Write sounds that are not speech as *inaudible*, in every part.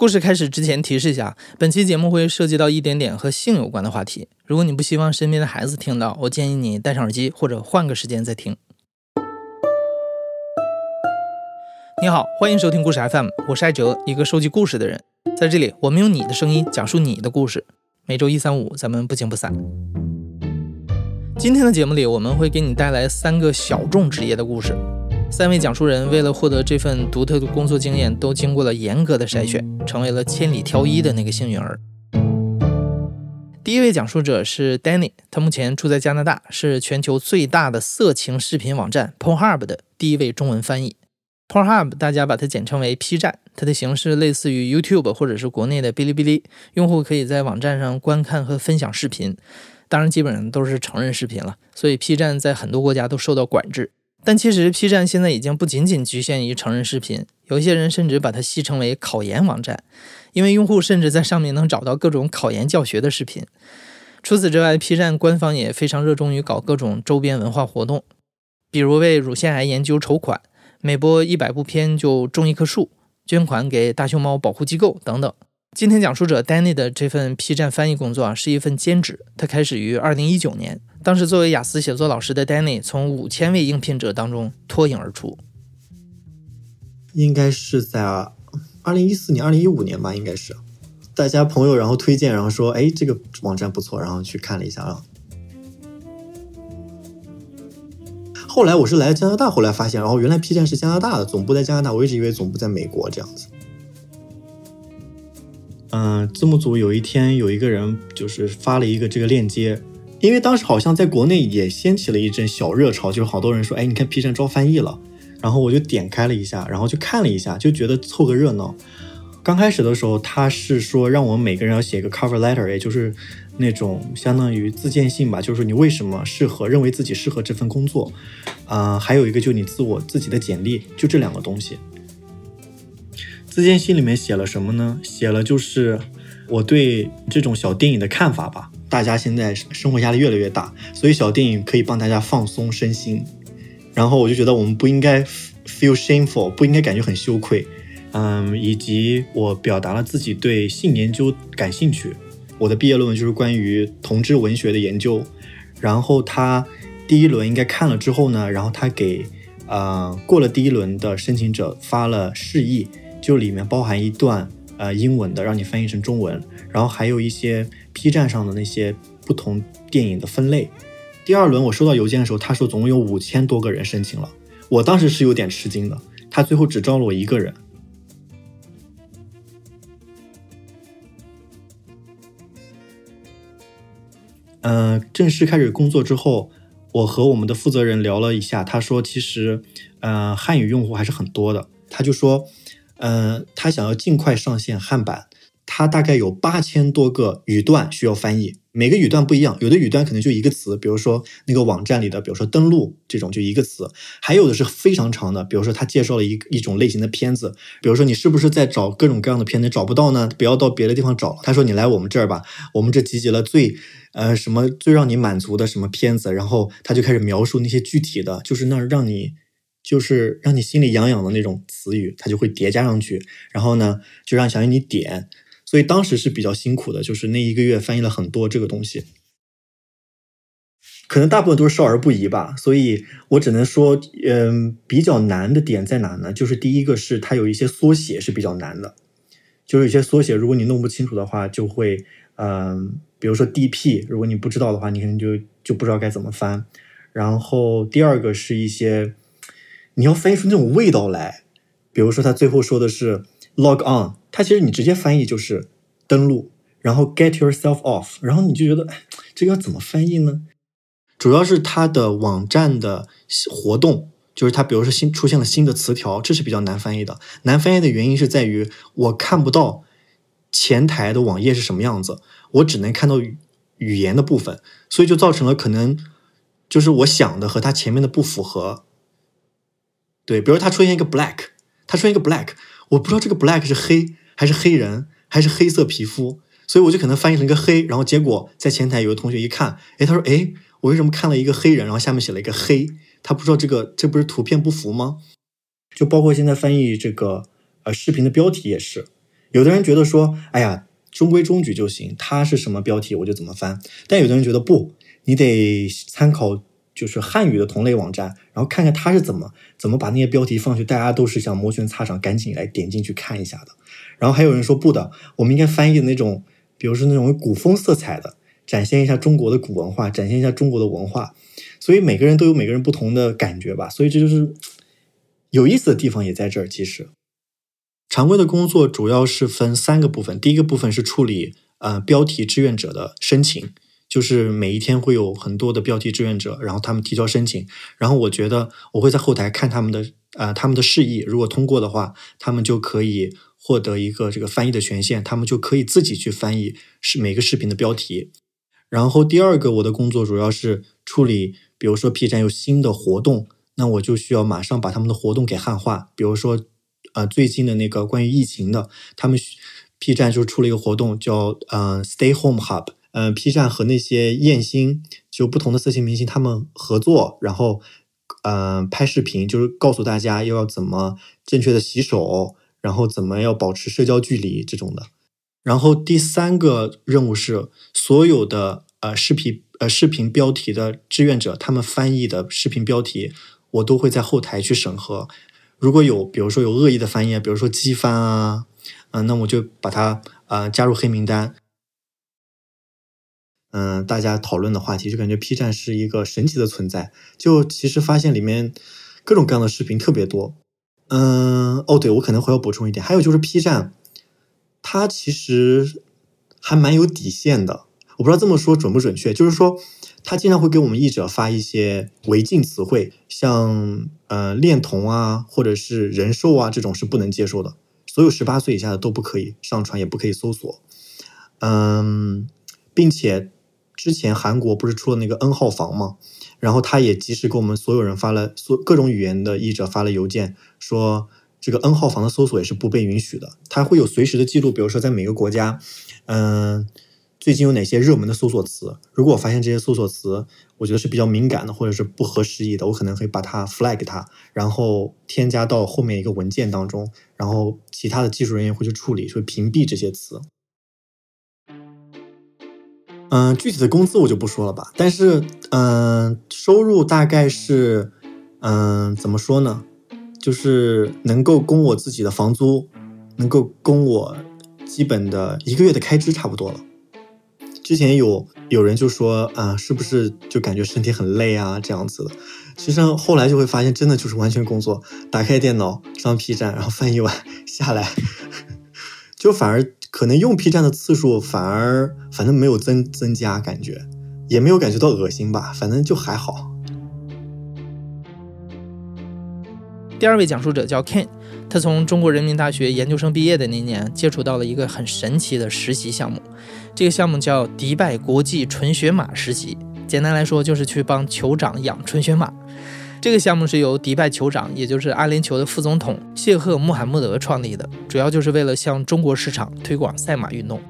故事开始之前提示一下，本期节目会涉及到一点点和性有关的话题。如果你不希望身边的孩子听到，我建议你戴上耳机或者换个时间再听。你好，欢迎收听故事 FM，我是艾哲，一个收集故事的人。在这里，我们用你的声音讲述你的故事。每周一、三、五，咱们不见不散。今天的节目里，我们会给你带来三个小众职业的故事。三位讲述人为了获得这份独特的工作经验，都经过了严格的筛选，成为了千里挑一的那个幸运儿。第一位讲述者是 Danny，他目前住在加拿大，是全球最大的色情视频网站 Pornhub 的第一位中文翻译。Pornhub 大家把它简称为 P 站，它的形式类似于 YouTube 或者是国内的哔哩哔哩，用户可以在网站上观看和分享视频，当然基本上都是成人视频了，所以 P 站在很多国家都受到管制。但其实 P 站现在已经不仅仅局限于成人视频，有一些人甚至把它戏称为考研网站，因为用户甚至在上面能找到各种考研教学的视频。除此之外，P 站官方也非常热衷于搞各种周边文化活动，比如为乳腺癌研究筹款，每播一百部片就种一棵树，捐款给大熊猫保护机构等等。今天讲述者 Danny 的这份 P 站翻译工作啊，是一份兼职。他开始于二零一九年，当时作为雅思写作老师的 Danny，从五千位应聘者当中脱颖而出。应该是在二零一四年、二零一五年吧，应该是大家朋友然后推荐，然后说，哎，这个网站不错，然后去看了一下啊。后来我是来加拿大，后来发现，然后原来 P 站是加拿大的，总部在加拿大，我一直以为总部在美国这样子。嗯，字幕组有一天有一个人就是发了一个这个链接，因为当时好像在国内也掀起了一阵小热潮，就是好多人说，哎，你看 P 站招翻译了，然后我就点开了一下，然后就看了一下，就觉得凑个热闹。刚开始的时候，他是说让我们每个人要写一个 cover letter，也就是那种相当于自荐信吧，就是你为什么适合，认为自己适合这份工作。啊，还有一个就你自我自己的简历，就这两个东西。自荐信里面写了什么呢？写了就是我对这种小电影的看法吧。大家现在生活压力越来越大，所以小电影可以帮大家放松身心。然后我就觉得我们不应该 feel shameful，不应该感觉很羞愧。嗯，以及我表达了自己对性研究感兴趣。我的毕业论文就是关于同志文学的研究。然后他第一轮应该看了之后呢，然后他给呃过了第一轮的申请者发了示意。就里面包含一段呃英文的，让你翻译成中文，然后还有一些 B 站上的那些不同电影的分类。第二轮我收到邮件的时候，他说总共有五千多个人申请了，我当时是有点吃惊的，他最后只招了我一个人。嗯，正式开始工作之后，我和我们的负责人聊了一下，他说其实，呃，汉语用户还是很多的，他就说。嗯，他想要尽快上线汉版，他大概有八千多个语段需要翻译，每个语段不一样，有的语段可能就一个词，比如说那个网站里的，比如说登录这种就一个词，还有的是非常长的，比如说他介绍了一一种类型的片子，比如说你是不是在找各种各样的片子找不到呢？不要到别的地方找，他说你来我们这儿吧，我们这集结了最呃什么最让你满足的什么片子，然后他就开始描述那些具体的，就是那让你。就是让你心里痒痒的那种词语，他就会叠加上去，然后呢，就让想让你点。所以当时是比较辛苦的，就是那一个月翻译了很多这个东西，可能大部分都是少儿不宜吧。所以我只能说，嗯，比较难的点在哪呢？就是第一个是它有一些缩写是比较难的，就是有些缩写，如果你弄不清楚的话，就会，嗯，比如说 DP，如果你不知道的话，你可能就就不知道该怎么翻。然后第二个是一些。你要翻译出那种味道来，比如说他最后说的是 log on，它其实你直接翻译就是登录，然后 get yourself off，然后你就觉得这个要怎么翻译呢？主要是它的网站的活动，就是它比如说新出现了新的词条，这是比较难翻译的。难翻译的原因是在于我看不到前台的网页是什么样子，我只能看到语言的部分，所以就造成了可能就是我想的和它前面的不符合。对，比如它出现一个 black，它出现一个 black，我不知道这个 black 是黑还是黑人还是黑色皮肤，所以我就可能翻译成一个黑，然后结果在前台有个同学一看，哎，他说，哎，我为什么看了一个黑人，然后下面写了一个黑？他不知道这个这不是图片不符吗？就包括现在翻译这个呃视频的标题也是，有的人觉得说，哎呀，中规中矩就行，它是什么标题我就怎么翻。但有的人觉得不，你得参考就是汉语的同类网站，然后看看它是怎么怎么把那些标题放去，大家都是想摩拳擦掌，赶紧来点进去看一下的。然后还有人说不的，我们应该翻译的那种，比如说那种古风色彩的，展现一下中国的古文化，展现一下中国的文化。所以每个人都有每个人不同的感觉吧，所以这就是有意思的地方也在这儿。其实，常规的工作主要是分三个部分，第一个部分是处理呃标题志愿者的申请，就是每一天会有很多的标题志愿者，然后他们提交申请，然后我觉得我会在后台看他们的呃他们的示意，如果通过的话，他们就可以获得一个这个翻译的权限，他们就可以自己去翻译是每个视频的标题。然后第二个我的工作主要是处理。比如说 P 站有新的活动，那我就需要马上把他们的活动给汉化。比如说，呃，最近的那个关于疫情的，他们 P 站就出了一个活动，叫呃 Stay Home Hub。嗯，P 站和那些艳星，就不同的色情明星他们合作，然后嗯拍视频，就是告诉大家又要怎么正确的洗手，然后怎么要保持社交距离这种的。然后第三个任务是所有的呃视频。呃，视频标题的志愿者，他们翻译的视频标题，我都会在后台去审核。如果有，比如说有恶意的翻译，比如说机翻啊，嗯，那我就把它呃加入黑名单。嗯，大家讨论的话题就感觉 P 站是一个神奇的存在。就其实发现里面各种各样的视频特别多。嗯，哦，对，我可能会要补充一点，还有就是 P 站，它其实还蛮有底线的。我不知道这么说准不准确，就是说，他经常会给我们译者发一些违禁词汇，像呃恋童啊，或者是人兽啊，这种是不能接受的。所有十八岁以下的都不可以上传，也不可以搜索。嗯，并且之前韩国不是出了那个 N 号房吗？然后他也及时给我们所有人发了所各种语言的译者发了邮件，说这个 N 号房的搜索也是不被允许的。他会有随时的记录，比如说在每个国家，嗯。最近有哪些热门的搜索词？如果我发现这些搜索词，我觉得是比较敏感的，或者是不合时宜的，我可能会把它 flag 它，然后添加到后面一个文件当中，然后其他的技术人员会去处理，会屏蔽这些词。嗯，具体的工资我就不说了吧，但是嗯，收入大概是嗯，怎么说呢？就是能够供我自己的房租，能够供我基本的一个月的开支，差不多了。之前有有人就说啊，是不是就感觉身体很累啊这样子的？其实后来就会发现，真的就是完全工作，打开电脑上 P 站，然后翻译完 *laughs* 下来，*laughs* 就反而可能用 P 站的次数反而反正没有增增加，感觉也没有感觉到恶心吧，反正就还好。第二位讲述者叫 Ken，他从中国人民大学研究生毕业的那年，接触到了一个很神奇的实习项目。这个项目叫迪拜国际纯血马实习，简单来说就是去帮酋长养纯血马。这个项目是由迪拜酋长，也就是阿联酋的副总统谢赫穆罕默德创立的，主要就是为了向中国市场推广赛马运动。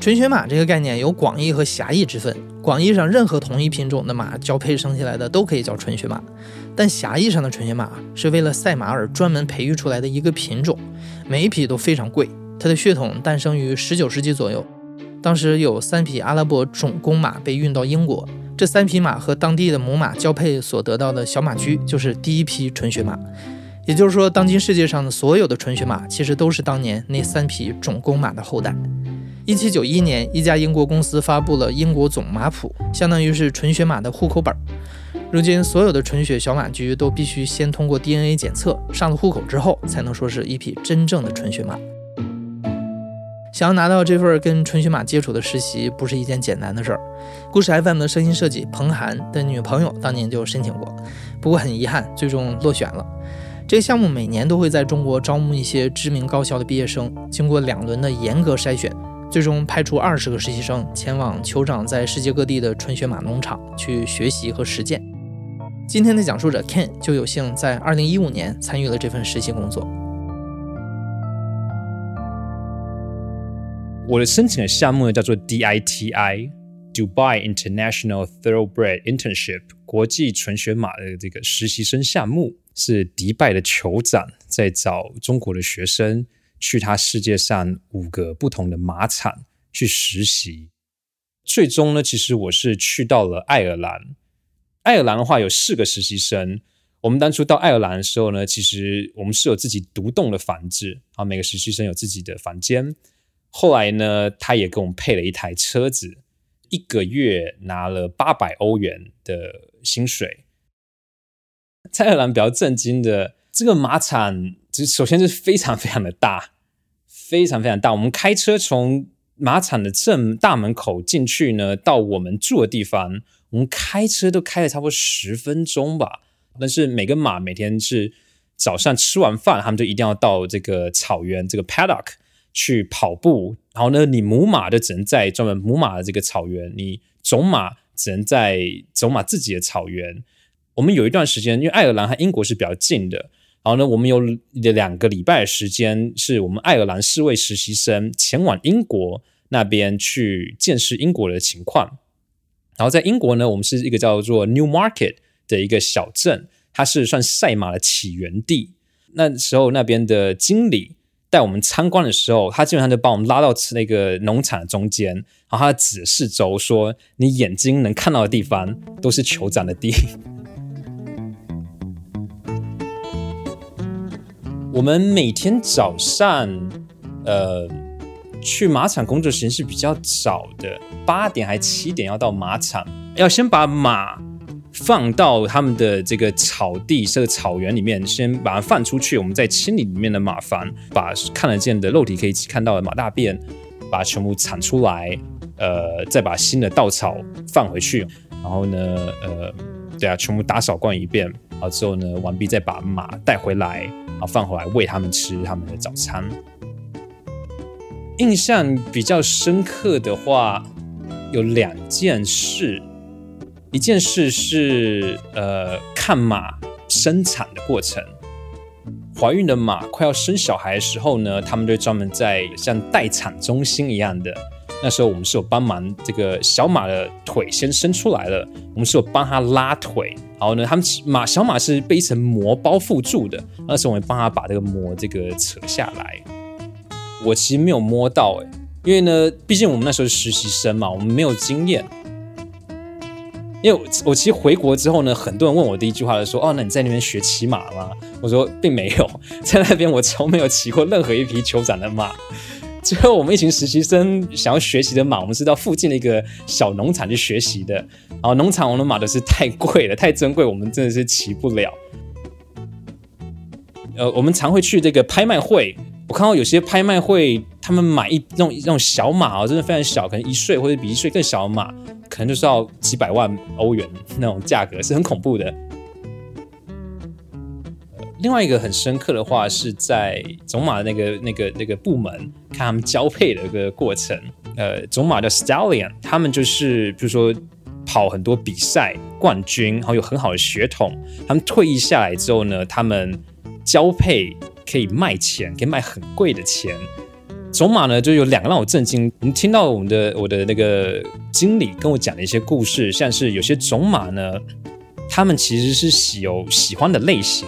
纯血马这个概念有广义和狭义之分。广义上，任何同一品种的马交配生下来的都可以叫纯血马，但狭义上的纯血马是为了赛马而专门培育出来的一个品种，每一匹都非常贵。它的血统诞生于19世纪左右，当时有三匹阿拉伯种公马被运到英国，这三匹马和当地的母马交配所得到的小马驹就是第一批纯血马。也就是说，当今世界上的所有的纯血马其实都是当年那三匹种公马的后代。一七九一年，一家英国公司发布了英国总马谱，相当于是纯血马的户口本。如今，所有的纯血小马驹都必须先通过 DNA 检测，上了户口之后，才能说是一匹真正的纯血马。想要拿到这份跟纯血马接触的实习，不是一件简单的事儿。故事 FM 的声音设计彭涵的女朋友当年就申请过，不过很遗憾，最终落选了。这个项目每年都会在中国招募一些知名高校的毕业生，经过两轮的严格筛选。最终派出二十个实习生前往酋长在世界各地的纯血马农场去学习和实践。今天的讲述者 Ken 就有幸在二零一五年参与了这份实习工作。我的申请的项目呢叫做 DITI，Dubai International Thoroughbred Internship，国际纯血马的这个实习生项目，是迪拜的酋长在找中国的学生。去他世界上五个不同的马场去实习。最终呢，其实我是去到了爱尔兰。爱尔兰的话有四个实习生。我们当初到爱尔兰的时候呢，其实我们是有自己独栋的房子啊，每个实习生有自己的房间。后来呢，他也给我们配了一台车子，一个月拿了八百欧元的薪水。在爱尔兰比较震惊的，这个马场，就首先是非常非常的大，非常非常大。我们开车从马场的正大门口进去呢，到我们住的地方，我们开车都开了差不多十分钟吧。但是每个马每天是早上吃完饭，他们就一定要到这个草原这个 paddock 去跑步。然后呢，你母马就只能在专门母马的这个草原，你种马只能在种马自己的草原。我们有一段时间，因为爱尔兰和英国是比较近的，然后呢，我们有两个礼拜的时间，是我们爱尔兰四位实习生前往英国那边去见识英国的情况。然后在英国呢，我们是一个叫做 New Market。的一个小镇，它是算赛马的起源地。那时候那边的经理带我们参观的时候，他基本上就把我们拉到那个农场中间，然后他指示周说：“你眼睛能看到的地方都是酋长的地。*laughs* ”我们每天早上，呃，去马场工作时间是比较早的，八点还七点要到马场，要先把马。放到他们的这个草地、这个草原里面，先把它放出去。我们再清理里面的马房，把看得见的肉体可以看到的马大便，把它全部铲出来。呃，再把新的稻草放回去。然后呢，呃，对啊，全部打扫过一遍。好之后呢，完毕再把马带回来，然后放回来喂他们吃他们的早餐。印象比较深刻的话，有两件事。一件事是，呃，看马生产的过程。怀孕的马快要生小孩的时候呢，他们就专门在像待产中心一样的。那时候我们是有帮忙这个小马的腿先伸出来了，我们是有帮他拉腿。然后呢，他们马小马是被一层膜包覆住的。那时候我们帮他把这个膜这个扯下来。我其实没有摸到哎，因为呢，毕竟我们那时候是实习生嘛，我们没有经验。因为我其实回国之后呢，很多人问我第一句话就说：“哦，那你在那边学骑马吗？”我说并没有，在那边我从没有骑过任何一匹酋长的马。最后我们一群实习生想要学习的马，我们是到附近的一个小农场去学习的。然后农场我的马都是太贵了，太珍贵，我们真的是骑不了。呃，我们常会去这个拍卖会，我看到有些拍卖会，他们买一那种那种小马哦，真的非常小，可能一岁或者比一岁更小的马。可能就是要几百万欧元那种价格，是很恐怖的。另外一个很深刻的话，是在种马的那个、那个、那个部门看他们交配的一个过程。呃，种马叫 stallion，他们就是比如说跑很多比赛冠军，然后有很好的血统。他们退役下来之后呢，他们交配可以卖钱，可以卖很贵的钱。种马呢，就有两个让我震惊。我们听到我们的我的那个经理跟我讲的一些故事，像是有些种马呢，他们其实是喜有喜欢的类型，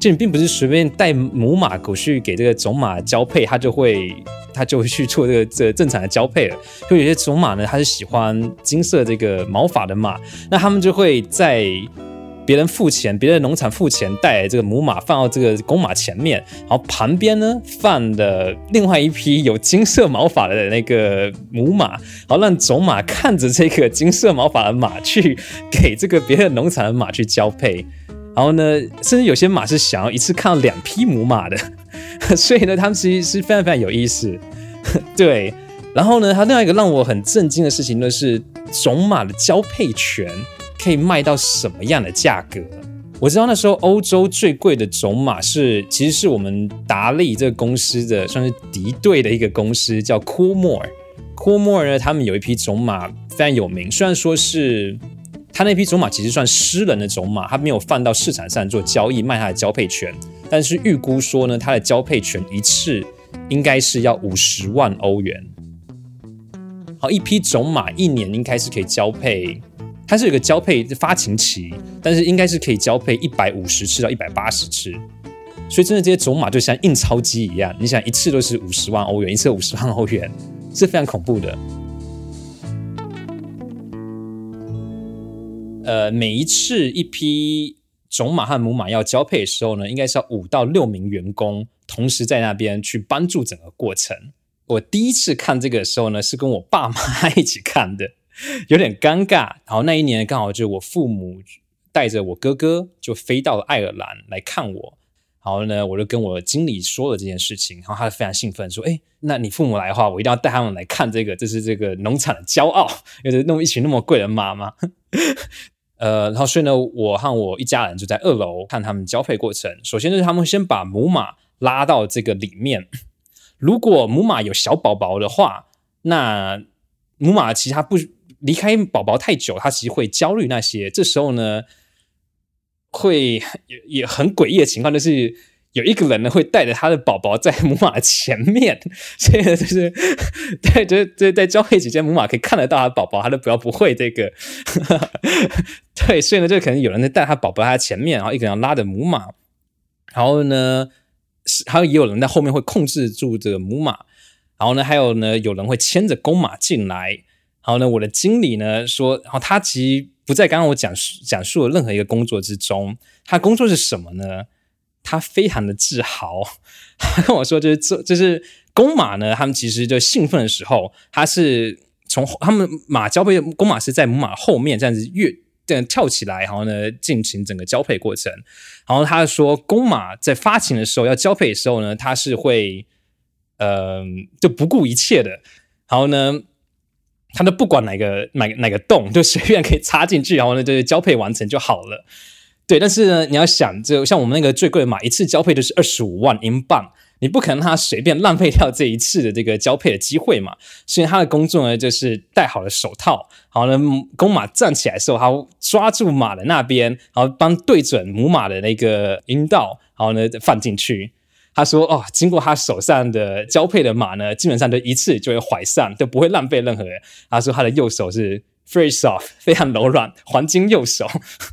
就你并不是随便带母马狗去给这个种马交配，它就会它就会去做这个这正常的交配了。就有些种马呢，它是喜欢金色这个毛发的马，那他们就会在。别人付钱，别的农场付钱，带这个母马放到这个公马前面，然后旁边呢放的另外一匹有金色毛发的那个母马，然后让种马看着这个金色毛发的马去给这个别的农场的马去交配，然后呢，甚至有些马是想要一次看到两匹母马的，*laughs* 所以呢，他们其实是非常非常有意思。对，然后呢，还另外一个让我很震惊的事情呢是种马的交配权。可以卖到什么样的价格？我知道那时候欧洲最贵的种马是，其实是我们达利这个公司的算是敌对的一个公司，叫 Coolmore。Coolmore 呢，他们有一匹种马非常有名，虽然说是他那匹种马其实算私人的种马，他没有放到市场上做交易卖他的交配权，但是预估说呢，他的交配权一次应该是要五十万欧元。好，一匹种马一年应该是可以交配。它是有个交配发情期，但是应该是可以交配一百五十次到一百八十次。所以真的这些种马就像印钞机一样，你想一次都是五十万欧元，一次五十万欧元，是非常恐怖的。呃，每一次一批种马和母马要交配的时候呢，应该是要五到六名员工同时在那边去帮助整个过程。我第一次看这个的时候呢，是跟我爸妈一起看的，*laughs* 有点尴尬。然后那一年刚好就是我父母带着我哥哥就飞到了爱尔兰来看我。然后呢，我就跟我经理说了这件事情，然后他非常兴奋，说：“哎，那你父母来的话，我一定要带他们来看这个，这是这个农场的骄傲，因为那么一群那么贵的马嘛。*laughs* ”呃，然后所以呢，我和我一家人就在二楼看他们交配过程。首先就是他们先把母马拉到这个里面，如果母马有小宝宝的话，那母马其实它不离开宝宝太久，他其实会焦虑那些。这时候呢。会也也很诡异的情况，就是有一个人呢会带着他的宝宝在母马前面，*laughs* 所以就是 *laughs* 对，就是在交配期间，母马可以看得到他的宝宝，他的宝宝不会这个，*laughs* 对，所以呢，就可能有人在带他宝宝在他前面，然后一个人拉着母马，然后呢，还有也有人在后面会控制住这个母马，然后呢，还有呢，有人会牵着公马进来，然后呢，我的经理呢说，然后他其实。不在刚刚我讲述讲述的任何一个工作之中，他工作是什么呢？他非常的自豪，他跟我说，就是这就是公马呢，他们其实就兴奋的时候，他是从他们马交配，公马是在母马后面这样子跃这样跳起来，然后呢进行整个交配过程。然后他说，公马在发情的时候要交配的时候呢，他是会呃就不顾一切的，然后呢。他都不管哪个哪哪个洞，*laughs* 就随便可以插进去，然后呢，就是交配完成就好了。对，但是呢，你要想，就像我们那个最贵的马，一次交配就是二十五万英镑，你不可能他随便浪费掉这一次的这个交配的机会嘛。所以他的工作呢，就是戴好了手套，然后呢，公马站起来的时候，他抓住马的那边，然后帮对准母马的那个阴道，然后呢放进去。他说：“哦，经过他手上的交配的马呢，基本上都一次就会怀上，都不会浪费任何人。”他说：“他的右手是 very soft，非常柔软，黄金右手。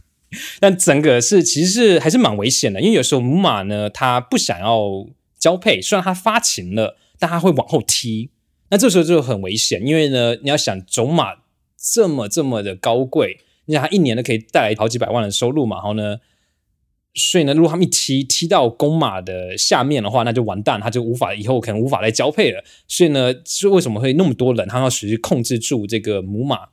*laughs* 但整个是其实是还是蛮危险的，因为有时候母马呢，它不想要交配，虽然它发情了，但它会往后踢。那这时候就很危险，因为呢，你要想种马这么这么的高贵，你想它一年都可以带来好几百万的收入嘛，然后呢？”所以呢，如果他们一踢踢到公马的下面的话，那就完蛋，他就无法以后可能无法来交配了。所以呢，是为什么会那么多人，他要实时控制住这个母马？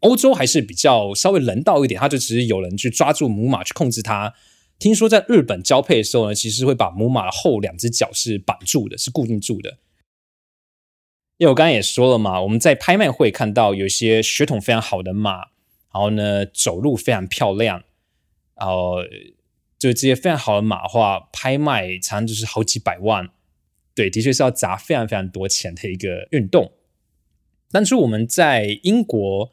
欧洲还是比较稍微人道一点，他就只是有人去抓住母马去控制它。听说在日本交配的时候呢，其实会把母马的后两只脚是绑住的，是固定住的。因为我刚刚也说了嘛，我们在拍卖会看到有些血统非常好的马，然后呢走路非常漂亮，然后。就这些非常好的马画，拍卖常常就是好几百万，对，的确是要砸非常非常多钱的一个运动。当初我们在英国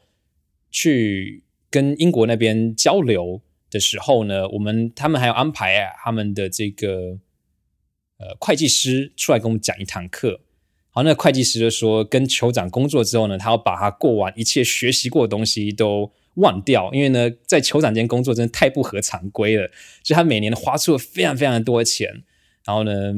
去跟英国那边交流的时候呢，我们他们还要安排他们的这个呃会计师出来跟我们讲一堂课。好，那会计师就说，跟酋长工作之后呢，他要把他过往一切学习过的东西都。忘掉，因为呢，在酋长间工作真的太不合常规了，所以他每年花出了非常非常多的钱。然后呢，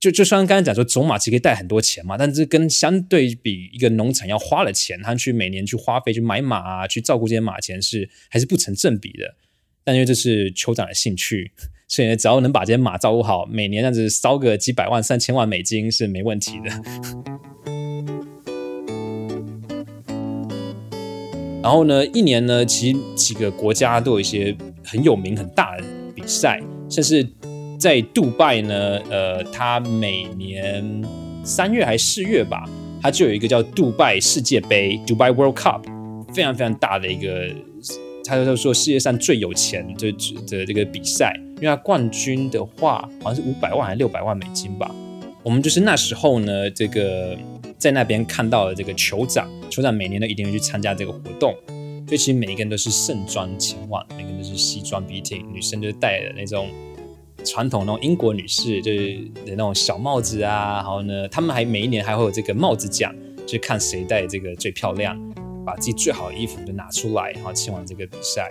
就就算刚才讲说种马其实可以带很多钱嘛，但是跟相对比一个农场要花的钱，他去每年去花费去买马啊，去照顾这些马钱是还是不成正比的。但因为这是酋长的兴趣，所以呢，只要能把这些马照顾好，每年这样子烧个几百万、三千万美金是没问题的。然后呢，一年呢，其实几个国家都有一些很有名、很大的比赛，甚至在杜拜呢，呃，它每年三月还是四月吧，它就有一个叫杜拜世界杯 （Dubai World Cup），非常非常大的一个，他就说世界上最有钱的的这个比赛，因为它冠军的话好像是五百万还是六百万美金吧。我们就是那时候呢，这个。在那边看到了这个酋长，酋长每年都一定会去参加这个活动，所以其实每一个人都是盛装前往，每个人都是西装笔挺，女生就戴的那种传统那种英国女士就是的那种小帽子啊，然后呢，他们还每一年还会有这个帽子奖，就看谁戴这个最漂亮，把自己最好的衣服都拿出来，然后前往这个比赛。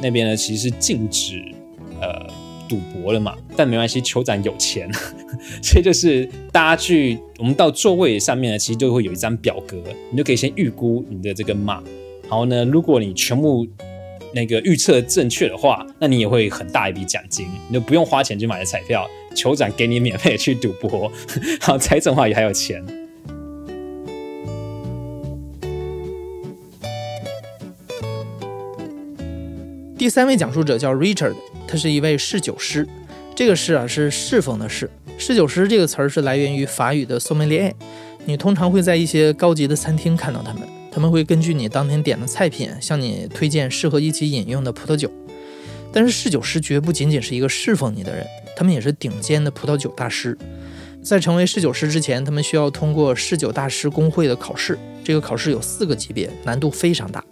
那边呢其实是禁止呃赌博了嘛，但没关系，酋长有钱，*laughs* 所以就是大家去，我们到座位上面呢，其实就会有一张表格，你就可以先预估你的这个码，然后呢，如果你全部那个预测正确的话，那你也会很大一笔奖金，你就不用花钱去买的彩票，酋长给你免费去赌博，然后猜中的话也还有钱。第三位讲述者叫 Richard，他是一位侍酒师。这个侍啊是侍奉的侍。侍酒师这个词儿是来源于法语的 s o m m e l i e。你通常会在一些高级的餐厅看到他们，他们会根据你当天点的菜品向你推荐适合一起饮用的葡萄酒。但是侍酒师绝不仅仅是一个侍奉你的人，他们也是顶尖的葡萄酒大师。在成为侍酒师之前，他们需要通过侍酒大师工会的考试。这个考试有四个级别，难度非常大。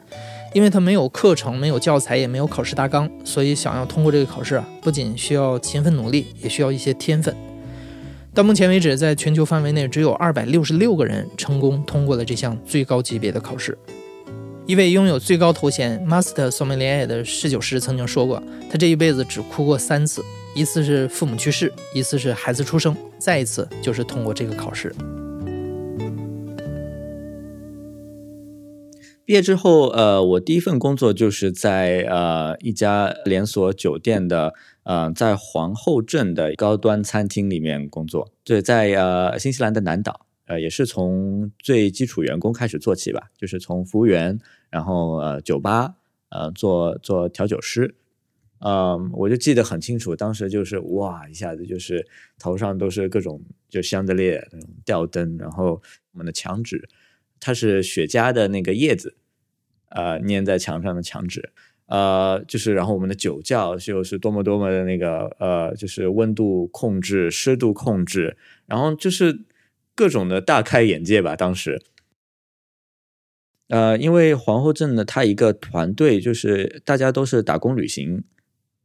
因为他没有课程、没有教材、也没有考试大纲，所以想要通过这个考试啊，不仅需要勤奋努力，也需要一些天分。到目前为止，在全球范围内，只有二百六十六个人成功通过了这项最高级别的考试。一位拥有最高头衔 Master Sommelier 的侍酒师曾经说过，他这一辈子只哭过三次：一次是父母去世，一次是孩子出生，再一次就是通过这个考试。毕业之后，呃，我第一份工作就是在呃一家连锁酒店的，呃，在皇后镇的高端餐厅里面工作。对，在呃新西兰的南岛，呃，也是从最基础员工开始做起吧，就是从服务员，然后呃酒吧，呃做做调酒师。嗯，我就记得很清楚，当时就是哇，一下子就是头上都是各种就香德烈那种吊灯，然后我们的墙纸。它是雪茄的那个叶子，呃，粘在墙上的墙纸，呃，就是然后我们的酒窖就是多么多么的那个，呃，就是温度控制、湿度控制，然后就是各种的大开眼界吧。当时，呃，因为皇后镇呢，它一个团队就是大家都是打工旅行，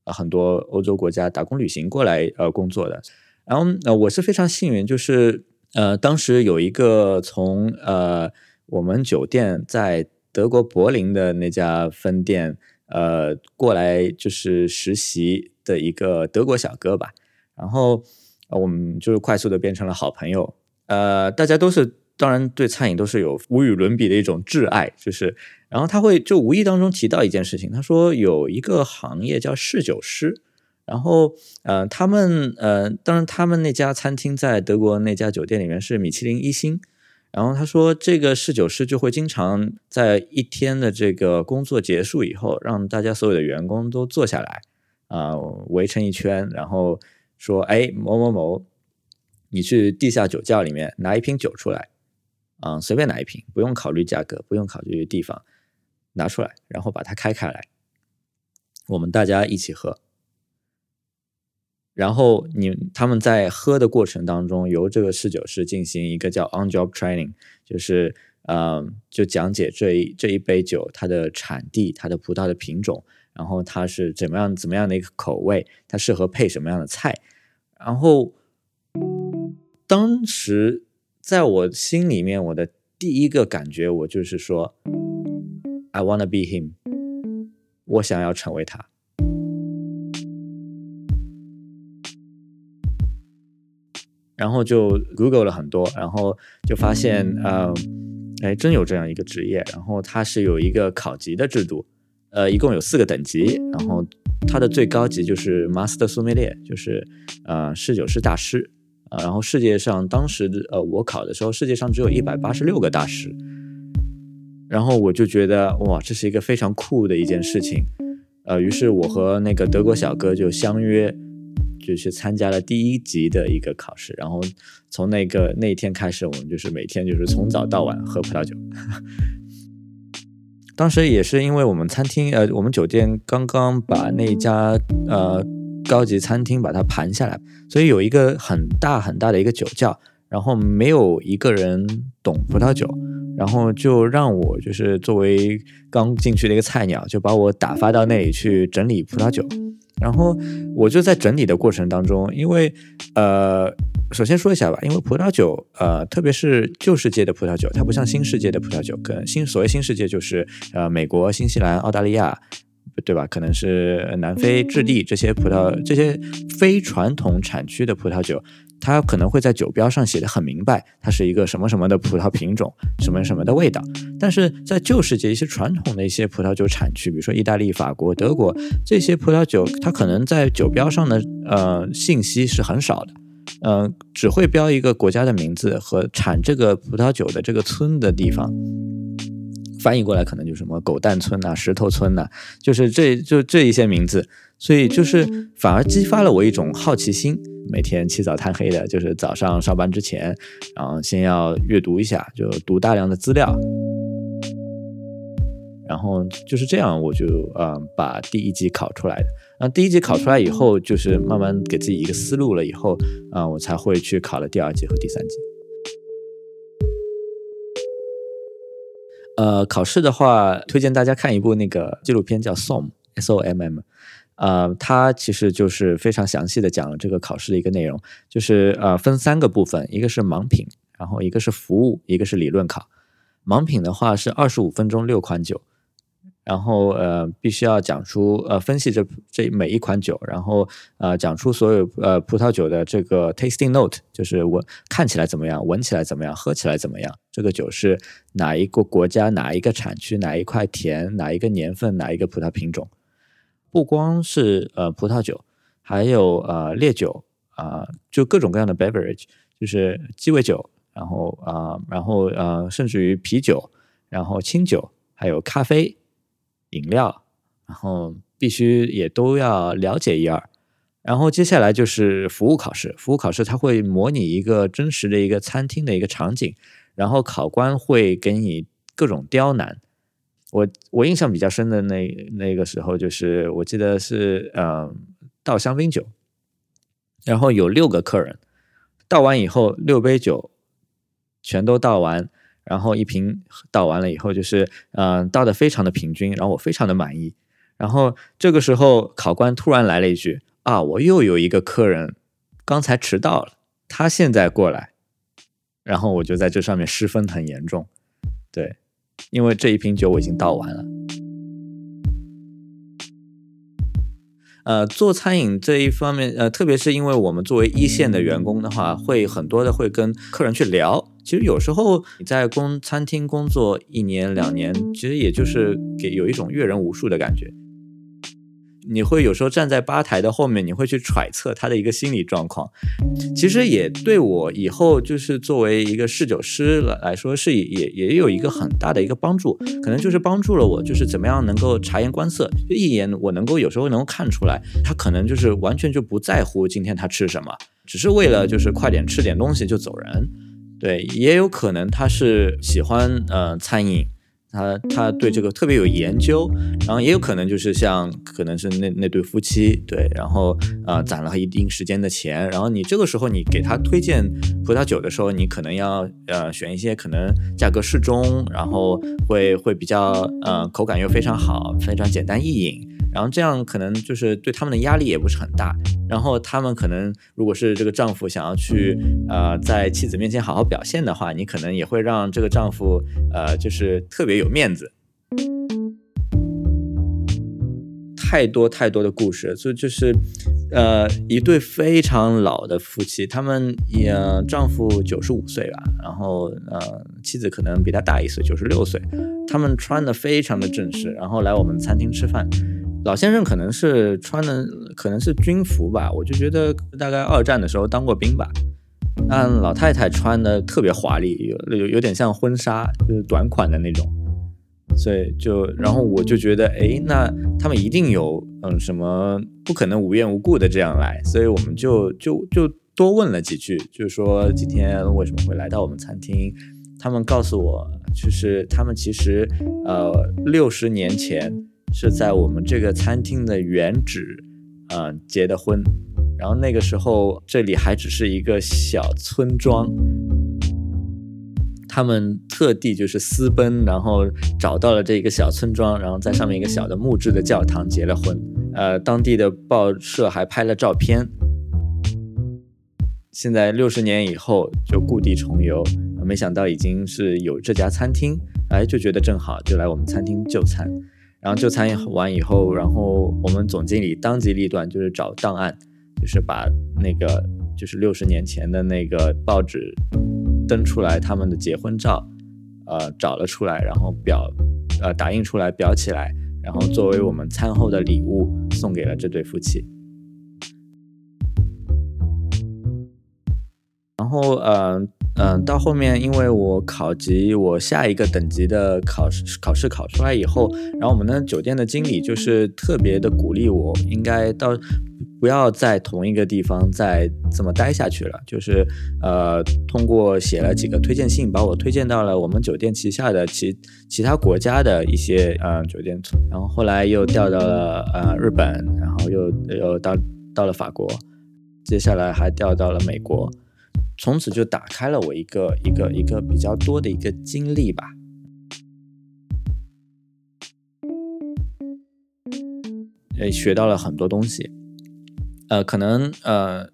很多欧洲国家打工旅行过来呃工作的，然后呃，我是非常幸运，就是。呃，当时有一个从呃我们酒店在德国柏林的那家分店呃过来就是实习的一个德国小哥吧，然后我们就是快速的变成了好朋友。呃，大家都是当然对餐饮都是有无与伦比的一种挚爱，就是然后他会就无意当中提到一件事情，他说有一个行业叫侍酒师。然后，呃，他们，呃，当然，他们那家餐厅在德国那家酒店里面是米其林一星。然后他说，这个侍酒师就会经常在一天的这个工作结束以后，让大家所有的员工都坐下来，啊，围成一圈，然后说，哎，某某某，你去地下酒窖里面拿一瓶酒出来，啊，随便拿一瓶，不用考虑价格，不用考虑地方，拿出来，然后把它开开来，我们大家一起喝。然后你他们在喝的过程当中，由这个侍酒师进行一个叫 on job training，就是嗯，就讲解这一这一杯酒它的产地、它的葡萄的品种，然后它是怎么样怎么样的一个口味，它适合配什么样的菜。然后当时在我心里面，我的第一个感觉，我就是说，I wanna be him，我想要成为他。然后就 Google 了很多，然后就发现，呃，哎，真有这样一个职业。然后它是有一个考级的制度，呃，一共有四个等级。然后它的最高级就是 Master Sommelier，就是呃侍酒师大师。啊，然后世界上当时呃我考的时候，世界上只有一百八十六个大师。然后我就觉得哇，这是一个非常酷的一件事情。呃，于是我和那个德国小哥就相约。就去参加了第一级的一个考试，然后从那个那天开始，我们就是每天就是从早到晚喝葡萄酒。*laughs* 当时也是因为我们餐厅呃，我们酒店刚刚把那家呃高级餐厅把它盘下来，所以有一个很大很大的一个酒窖，然后没有一个人懂葡萄酒，然后就让我就是作为刚进去的一个菜鸟，就把我打发到那里去整理葡萄酒。然后我就在整理的过程当中，因为呃，首先说一下吧，因为葡萄酒呃，特别是旧世界的葡萄酒，它不像新世界的葡萄酒，跟新所谓新世界就是呃美国、新西兰、澳大利亚，对吧？可能是南非、智利这些葡萄，这些非传统产区的葡萄酒，它可能会在酒标上写的很明白，它是一个什么什么的葡萄品种，什么什么的味道。但是在旧世界一些传统的一些葡萄酒产区，比如说意大利、法国、德国这些葡萄酒，它可能在酒标上的呃信息是很少的，嗯，只会标一个国家的名字和产这个葡萄酒的这个村的地方。翻译过来可能就什么狗蛋村呐、石头村呐，就是这就这一些名字，所以就是反而激发了我一种好奇心。每天起早贪黑的，就是早上上班之前，然后先要阅读一下，就读大量的资料，然后就是这样，我就嗯把第一级考出来的。那第一级考出来以后，就是慢慢给自己一个思路了，以后啊我才会去考了第二级和第三级。呃，考试的话，推荐大家看一部那个纪录片，叫《SOM》S O M M。呃，它其实就是非常详细的讲了这个考试的一个内容，就是呃分三个部分，一个是盲品，然后一个是服务，一个是理论考。盲品的话是二十五分钟六款酒。然后呃，必须要讲出呃，分析这这每一款酒，然后呃，讲出所有呃葡萄酒的这个 tasting note，就是闻看起来怎么样，闻起来怎么样，喝起来怎么样。这个酒是哪一个国家、哪一个产区、哪一块田、哪一个年份、哪一个葡萄品种？不光是呃葡萄酒，还有呃烈酒啊，就各种各样的 beverage，就是鸡尾酒，然后啊，然后呃，甚至于啤酒，然后清酒，还有咖啡。饮料，然后必须也都要了解一二，然后接下来就是服务考试。服务考试它会模拟一个真实的一个餐厅的一个场景，然后考官会给你各种刁难。我我印象比较深的那那个时候，就是我记得是嗯倒香槟酒，然后有六个客人倒完以后，六杯酒全都倒完。然后一瓶倒完了以后，就是嗯倒的非常的平均，然后我非常的满意。然后这个时候考官突然来了一句啊，我又有一个客人刚才迟到了，他现在过来，然后我就在这上面失分很严重，对，因为这一瓶酒我已经倒完了。呃，做餐饮这一方面，呃，特别是因为我们作为一线的员工的话，会很多的会跟客人去聊。其实有时候你在工餐厅工作一年两年，其实也就是给有一种阅人无数的感觉。你会有时候站在吧台的后面，你会去揣测他的一个心理状况。其实也对我以后就是作为一个侍酒师来来说，是也也有一个很大的一个帮助。可能就是帮助了我，就是怎么样能够察言观色，就一眼我能够有时候能够看出来，他可能就是完全就不在乎今天他吃什么，只是为了就是快点吃点东西就走人。对，也有可能他是喜欢呃餐饮。他他对这个特别有研究，然后也有可能就是像可能是那那对夫妻对，然后呃攒了一定时间的钱，然后你这个时候你给他推荐葡萄酒的时候，你可能要呃选一些可能价格适中，然后会会比较呃口感又非常好，非常简单易饮。然后这样可能就是对他们的压力也不是很大，然后他们可能如果是这个丈夫想要去呃在妻子面前好好表现的话，你可能也会让这个丈夫呃就是特别有面子。太多太多的故事，所以就是呃一对非常老的夫妻，他们也丈夫九十五岁吧，然后呃妻子可能比他大一岁，九十六岁，他们穿的非常的正式，然后来我们餐厅吃饭。老先生可能是穿的可能是军服吧，我就觉得大概二战的时候当过兵吧。但老太太穿的特别华丽，有有有点像婚纱，就是短款的那种。所以就然后我就觉得，哎，那他们一定有嗯什么不可能无缘无故的这样来，所以我们就就就多问了几句，就是说今天为什么会来到我们餐厅？他们告诉我，就是他们其实呃六十年前。是在我们这个餐厅的原址，嗯，结的婚，然后那个时候这里还只是一个小村庄，他们特地就是私奔，然后找到了这一个小村庄，然后在上面一个小的木质的教堂结了婚，呃，当地的报社还拍了照片。现在六十年以后就故地重游，没想到已经是有这家餐厅，哎，就觉得正好就来我们餐厅就餐。然后就餐完以后，然后我们总经理当机立断，就是找档案，就是把那个就是六十年前的那个报纸登出来他们的结婚照，呃，找了出来，然后裱，呃，打印出来裱起来，然后作为我们餐后的礼物送给了这对夫妻。然后，嗯嗯，到后面，因为我考级，我下一个等级的考试考试考出来以后，然后我们的酒店的经理就是特别的鼓励我，应该到不要在同一个地方再这么待下去了，就是呃，通过写了几个推荐信，把我推荐到了我们酒店旗下的其其他国家的一些呃酒店，然后后来又调到了呃日本，然后又又到到了法国，接下来还调到了美国。从此就打开了我一个一个一个比较多的一个经历吧，呃，学到了很多东西，呃，可能呃，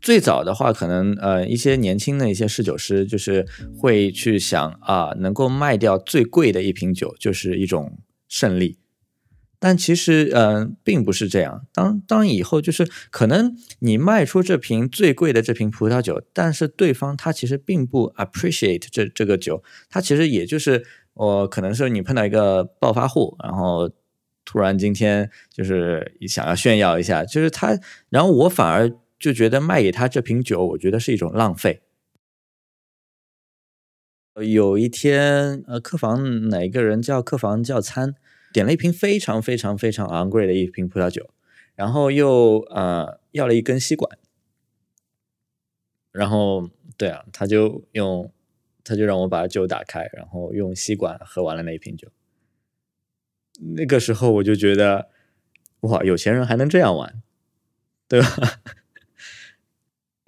最早的话，可能呃，一些年轻的一些侍酒师就是会去想啊，能够卖掉最贵的一瓶酒就是一种胜利。但其实，嗯，并不是这样。当当以后就是可能你卖出这瓶最贵的这瓶葡萄酒，但是对方他其实并不 appreciate 这这个酒，他其实也就是我可能是你碰到一个暴发户，然后突然今天就是想要炫耀一下，就是他，然后我反而就觉得卖给他这瓶酒，我觉得是一种浪费。有一天，呃，客房哪个人叫客房叫餐。点了一瓶非常非常非常昂贵的一瓶葡萄酒，然后又呃要了一根吸管，然后对啊，他就用他就让我把酒打开，然后用吸管喝完了那一瓶酒。那个时候我就觉得哇，有钱人还能这样玩，对吧？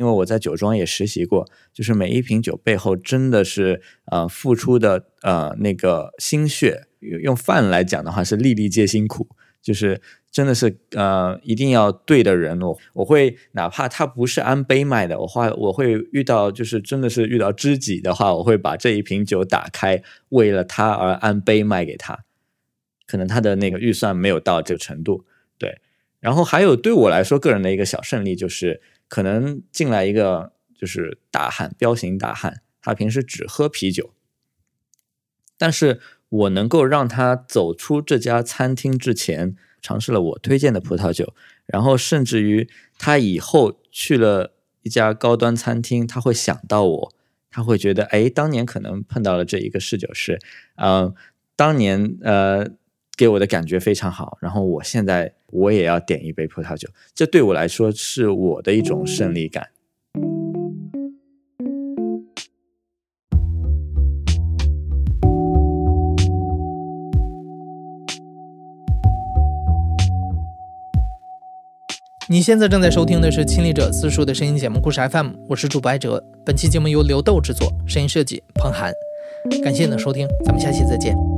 因为我在酒庄也实习过，就是每一瓶酒背后真的是呃付出的呃那个心血。用饭来讲的话是粒粒皆辛苦，就是真的是呃一定要对的人，我我会哪怕他不是按杯卖的，我话我会遇到就是真的是遇到知己的话，我会把这一瓶酒打开，为了他而按杯卖给他。可能他的那个预算没有到这个程度，对。然后还有对我来说个人的一个小胜利就是，可能进来一个就是大汉，彪形大汉，他平时只喝啤酒，但是。我能够让他走出这家餐厅之前，尝试了我推荐的葡萄酒，然后甚至于他以后去了一家高端餐厅，他会想到我，他会觉得，哎，当年可能碰到了这一个侍酒师，嗯，当年呃给我的感觉非常好，然后我现在我也要点一杯葡萄酒，这对我来说是我的一种胜利感。你现在正在收听的是《亲历者自述》的声音节目《故事 FM》，我是主播艾哲。本期节目由刘豆制作，声音设计彭涵。感谢你的收听，咱们下期再见。